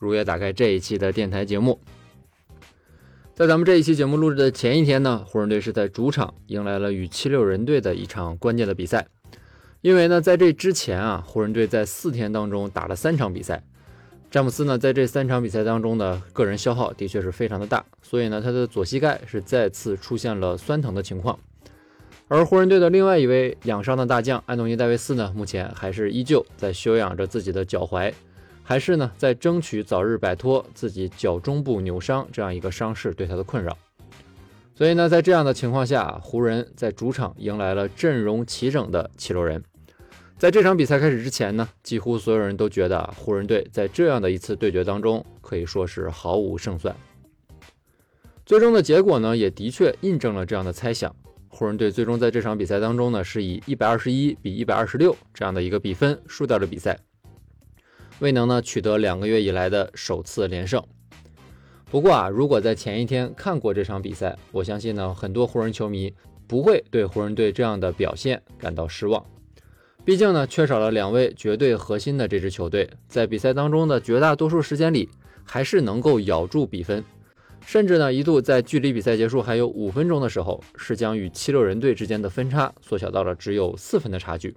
如约打开这一期的电台节目。在咱们这一期节目录制的前一天呢，湖人队是在主场迎来了与七六人队的一场关键的比赛。因为呢，在这之前啊，湖人队在四天当中打了三场比赛，詹姆斯呢在这三场比赛当中的个人消耗的确是非常的大，所以呢，他的左膝盖是再次出现了酸疼的情况。而湖人队的另外一位养伤的大将安东尼·戴维斯呢，目前还是依旧在休养着自己的脚踝，还是呢在争取早日摆脱自己脚中部扭伤这样一个伤势对他的困扰。所以呢，在这样的情况下，湖人在主场迎来了阵容齐整的七六人。在这场比赛开始之前呢，几乎所有人都觉得湖人队在这样的一次对决当中可以说是毫无胜算。最终的结果呢，也的确印证了这样的猜想。湖人队最终在这场比赛当中呢，是以一百二十一比一百二十六这样的一个比分输掉了比赛，未能呢取得两个月以来的首次连胜。不过啊，如果在前一天看过这场比赛，我相信呢很多湖人球迷不会对湖人队这样的表现感到失望。毕竟呢，缺少了两位绝对核心的这支球队，在比赛当中的绝大多数时间里，还是能够咬住比分。甚至呢，一度在距离比赛结束还有五分钟的时候，是将与七六人队之间的分差缩小到了只有四分的差距。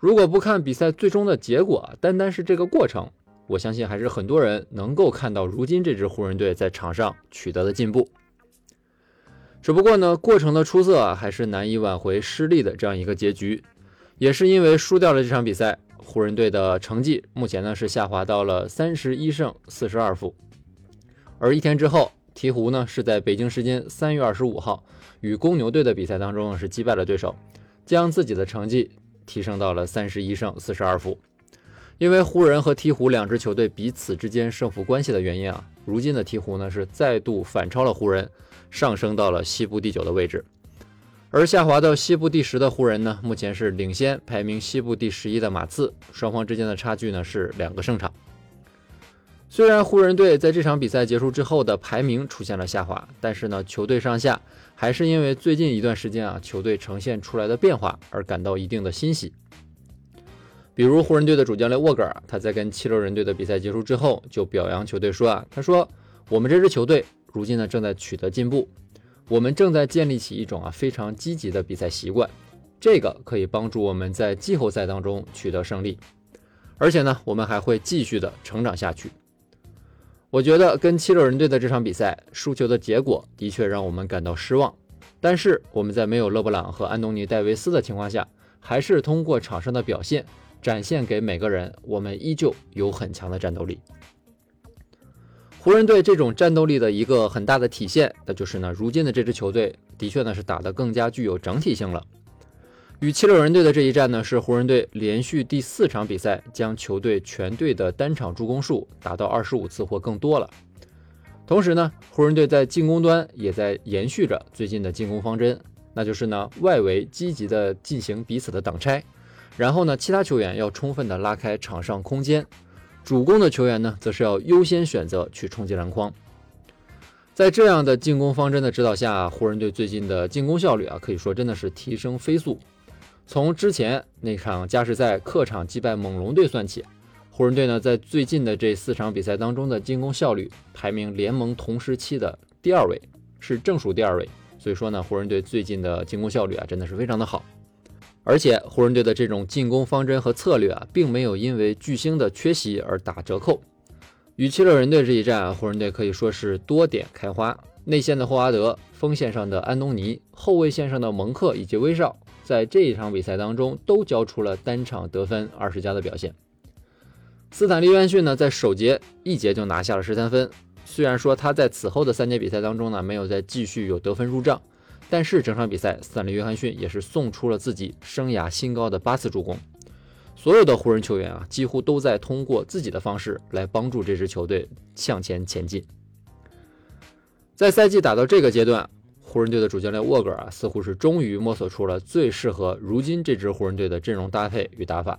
如果不看比赛最终的结果，单单是这个过程，我相信还是很多人能够看到如今这支湖人队在场上取得的进步。只不过呢，过程的出色啊，还是难以挽回失利的这样一个结局。也是因为输掉了这场比赛，湖人队的成绩目前呢是下滑到了三十一胜四十二负。而一天之后，鹈鹕呢是在北京时间三月二十五号与公牛队的比赛当中是击败了对手，将自己的成绩提升到了三十一胜四十二负。因为湖人和鹈鹕两支球队彼此之间胜负关系的原因啊，如今的鹈鹕呢是再度反超了湖人，上升到了西部第九的位置。而下滑到西部第十的湖人呢，目前是领先排名西部第十一的马刺，双方之间的差距呢是两个胜场。虽然湖人队在这场比赛结束之后的排名出现了下滑，但是呢，球队上下还是因为最近一段时间啊，球队呈现出来的变化而感到一定的欣喜。比如湖人队的主教练沃格尔，他在跟七六人队的比赛结束之后，就表扬球队说啊，他说我们这支球队如今呢正在取得进步，我们正在建立起一种啊非常积极的比赛习惯，这个可以帮助我们在季后赛当中取得胜利，而且呢，我们还会继续的成长下去。我觉得跟七六人队的这场比赛输球的结果的确让我们感到失望，但是我们在没有勒布朗和安东尼戴维斯的情况下，还是通过场上的表现展现给每个人，我们依旧有很强的战斗力。湖人队这种战斗力的一个很大的体现，那就是呢，如今的这支球队的确呢是打得更加具有整体性了。与七六人队的这一战呢，是湖人队连续第四场比赛将球队全队的单场助攻数达到二十五次或更多了。同时呢，湖人队在进攻端也在延续着最近的进攻方针，那就是呢，外围积极的进行彼此的挡拆，然后呢，其他球员要充分的拉开场上空间，主攻的球员呢，则是要优先选择去冲击篮筐。在这样的进攻方针的指导下，湖人队最近的进攻效率啊，可以说真的是提升飞速。从之前那场加时赛客场击败猛龙队算起，湖人队呢在最近的这四场比赛当中的进攻效率排名联盟同时期的第二位，是正数第二位。所以说呢，湖人队最近的进攻效率啊真的是非常的好。而且湖人队的这种进攻方针和策略啊，并没有因为巨星的缺席而打折扣。与七六人队这一战啊，湖人队可以说是多点开花，内线的霍华德，锋线上的安东尼，后卫线上的蒙克以及威少。在这一场比赛当中，都交出了单场得分二十加的表现。斯坦利·约翰逊呢，在首节一节就拿下了十三分。虽然说他在此后的三节比赛当中呢，没有再继续有得分入账，但是整场比赛，斯坦利·约翰逊也是送出了自己生涯新高的八次助攻。所有的湖人球员啊，几乎都在通过自己的方式来帮助这支球队向前前进。在赛季打到这个阶段，湖人队的主教练沃格尔啊，似乎是终于摸索出了最适合如今这支湖人队的阵容搭配与打法。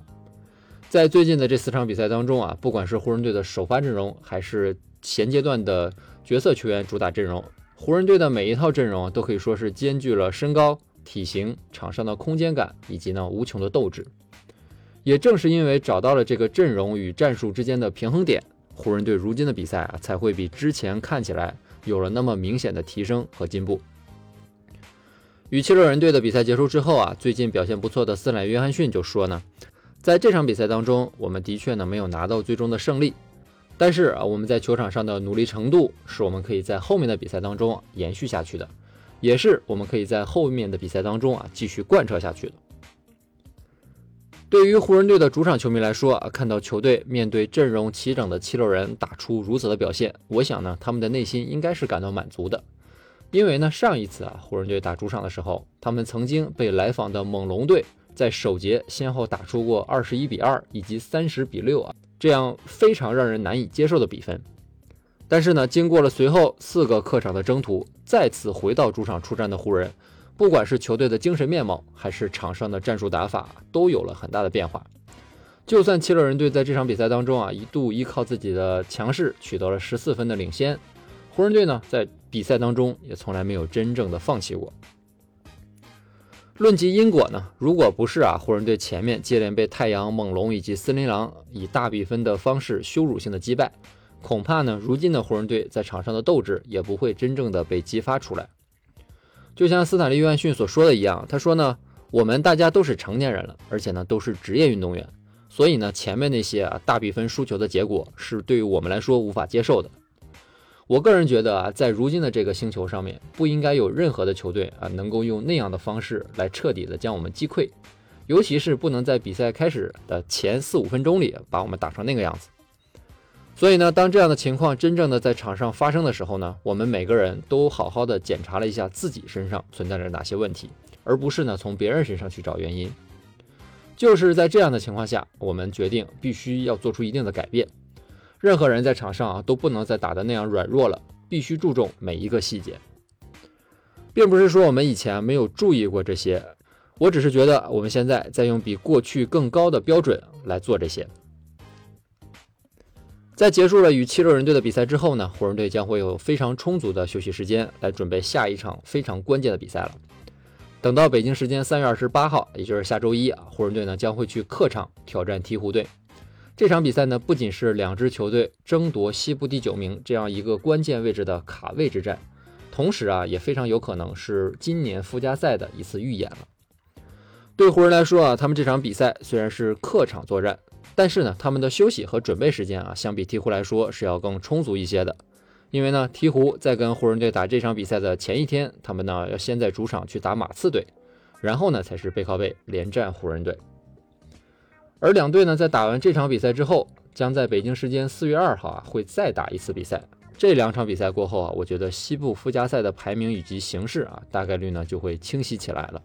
在最近的这四场比赛当中啊，不管是湖人队的首发阵容，还是前阶段的角色球员主打阵容，湖人队的每一套阵容都可以说是兼具了身高、体型、场上的空间感以及呢无穷的斗志。也正是因为找到了这个阵容与战术之间的平衡点，湖人队如今的比赛啊才会比之前看起来有了那么明显的提升和进步。与七六人队的比赛结束之后啊，最近表现不错的斯坦约翰逊就说呢，在这场比赛当中，我们的确呢没有拿到最终的胜利，但是啊我们在球场上的努力程度是我们可以在后面的比赛当中延续下去的，也是我们可以在后面的比赛当中啊继续贯彻下去的。对于湖人队的主场球迷来说啊，看到球队面对阵容齐整的七六人打出如此的表现，我想呢，他们的内心应该是感到满足的。因为呢，上一次啊，湖人队打主场的时候，他们曾经被来访的猛龙队在首节先后打出过二十一比二以及三十比六啊，这样非常让人难以接受的比分。但是呢，经过了随后四个客场的征途，再次回到主场出战的湖人。不管是球队的精神面貌，还是场上的战术打法，都有了很大的变化。就算七六人队在这场比赛当中啊，一度依靠自己的强势取得了十四分的领先，湖人队呢，在比赛当中也从来没有真正的放弃过。论及因果呢，如果不是啊，湖人队前面接连被太阳、猛龙以及森林狼以大比分的方式羞辱性的击败，恐怕呢，如今的湖人队在场上的斗志也不会真正的被激发出来。就像斯坦利·约翰逊所说的一样，他说呢，我们大家都是成年人了，而且呢都是职业运动员，所以呢前面那些啊大比分输球的结果是对于我们来说无法接受的。我个人觉得啊，在如今的这个星球上面，不应该有任何的球队啊能够用那样的方式来彻底的将我们击溃，尤其是不能在比赛开始的前四五分钟里把我们打成那个样子。所以呢，当这样的情况真正的在场上发生的时候呢，我们每个人都好好的检查了一下自己身上存在着哪些问题，而不是呢从别人身上去找原因。就是在这样的情况下，我们决定必须要做出一定的改变。任何人在场上啊都不能再打的那样软弱了，必须注重每一个细节，并不是说我们以前没有注意过这些，我只是觉得我们现在在用比过去更高的标准来做这些。在结束了与七六人队的比赛之后呢，湖人队将会有非常充足的休息时间来准备下一场非常关键的比赛了。等到北京时间三月二十八号，也就是下周一啊，湖人队呢将会去客场挑战鹈鹕队。这场比赛呢不仅是两支球队争夺西部第九名这样一个关键位置的卡位之战，同时啊也非常有可能是今年附加赛的一次预演了。对湖人来说啊，他们这场比赛虽然是客场作战。但是呢，他们的休息和准备时间啊，相比鹈鹕来说是要更充足一些的。因为呢，鹈鹕在跟湖人队打这场比赛的前一天，他们呢要先在主场去打马刺队，然后呢才是背靠背连战湖人队。而两队呢在打完这场比赛之后，将在北京时间四月二号啊会再打一次比赛。这两场比赛过后啊，我觉得西部附加赛的排名以及形势啊，大概率呢就会清晰起来了。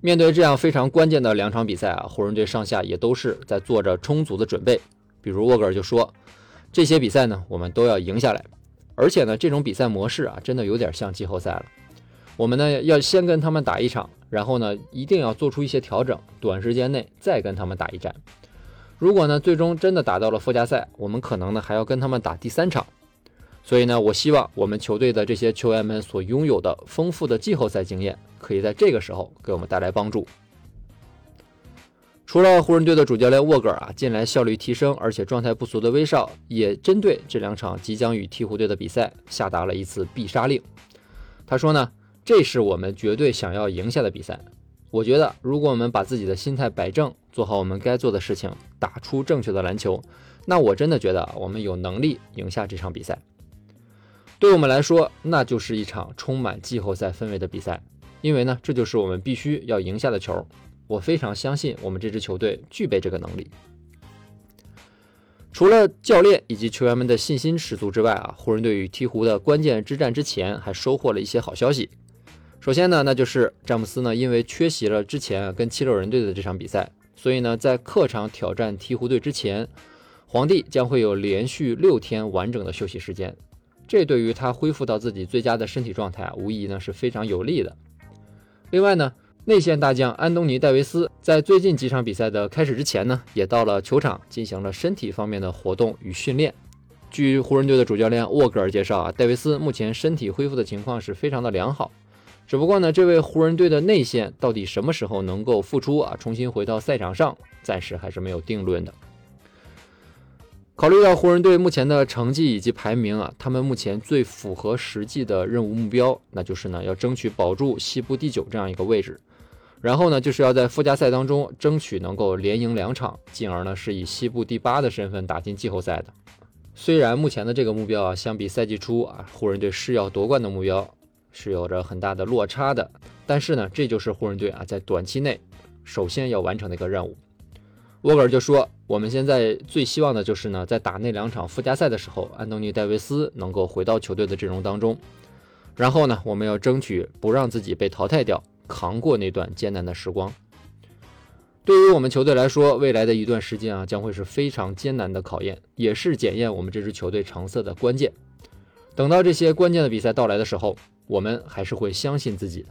面对这样非常关键的两场比赛啊，湖人队上下也都是在做着充足的准备。比如沃格尔就说，这些比赛呢，我们都要赢下来。而且呢，这种比赛模式啊，真的有点像季后赛了。我们呢要先跟他们打一场，然后呢一定要做出一些调整，短时间内再跟他们打一战。如果呢最终真的打到了附加赛，我们可能呢还要跟他们打第三场。所以呢，我希望我们球队的这些球员们所拥有的丰富的季后赛经验，可以在这个时候给我们带来帮助。除了湖人队的主教练沃格尔啊，近来效率提升而且状态不俗的威少，也针对这两场即将与鹈鹕队的比赛下达了一次必杀令。他说呢，这是我们绝对想要赢下的比赛。我觉得，如果我们把自己的心态摆正，做好我们该做的事情，打出正确的篮球，那我真的觉得我们有能力赢下这场比赛。对我们来说，那就是一场充满季后赛氛围的比赛，因为呢，这就是我们必须要赢下的球。我非常相信我们这支球队具备这个能力。除了教练以及球员们的信心十足之外啊，湖人队与鹈鹕的关键之战之前还收获了一些好消息。首先呢，那就是詹姆斯呢，因为缺席了之前跟七六人队的这场比赛，所以呢，在客场挑战鹈鹕队之前，皇帝将会有连续六天完整的休息时间，这对于他恢复到自己最佳的身体状态，无疑呢是非常有利的。另外呢，内线大将安东尼·戴维斯在最近几场比赛的开始之前呢，也到了球场进行了身体方面的活动与训练。据湖人队的主教练沃格尔介绍啊，戴维斯目前身体恢复的情况是非常的良好。只不过呢，这位湖人队的内线到底什么时候能够复出啊，重新回到赛场上，暂时还是没有定论的。考虑到湖人队目前的成绩以及排名啊，他们目前最符合实际的任务目标，那就是呢要争取保住西部第九这样一个位置，然后呢就是要在附加赛当中争取能够连赢两场，进而呢是以西部第八的身份打进季后赛的。虽然目前的这个目标啊，相比赛季初啊湖人队是要夺冠的目标。是有着很大的落差的，但是呢，这就是湖人队啊在短期内首先要完成的一个任务。沃格尔就说：“我们现在最希望的就是呢，在打那两场附加赛的时候，安东尼·戴维斯能够回到球队的阵容当中。然后呢，我们要争取不让自己被淘汰掉，扛过那段艰难的时光。对于我们球队来说，未来的一段时间啊，将会是非常艰难的考验，也是检验我们这支球队成色的关键。等到这些关键的比赛到来的时候。”我们还是会相信自己的。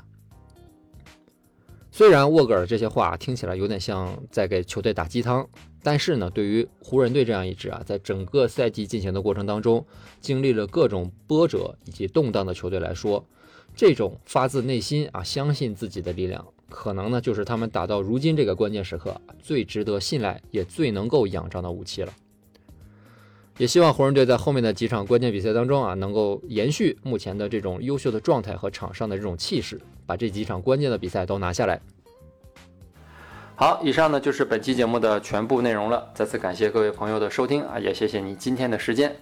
虽然沃格尔这些话听起来有点像在给球队打鸡汤，但是呢，对于湖人队这样一支啊，在整个赛季进行的过程当中，经历了各种波折以及动荡的球队来说，这种发自内心啊相信自己的力量，可能呢就是他们打到如今这个关键时刻最值得信赖也最能够仰仗的武器了。也希望湖人队在后面的几场关键比赛当中啊，能够延续目前的这种优秀的状态和场上的这种气势，把这几场关键的比赛都拿下来。好，以上呢就是本期节目的全部内容了。再次感谢各位朋友的收听啊，也谢谢你今天的时间。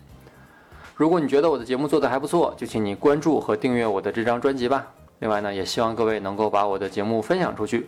如果你觉得我的节目做得还不错，就请你关注和订阅我的这张专辑吧。另外呢，也希望各位能够把我的节目分享出去。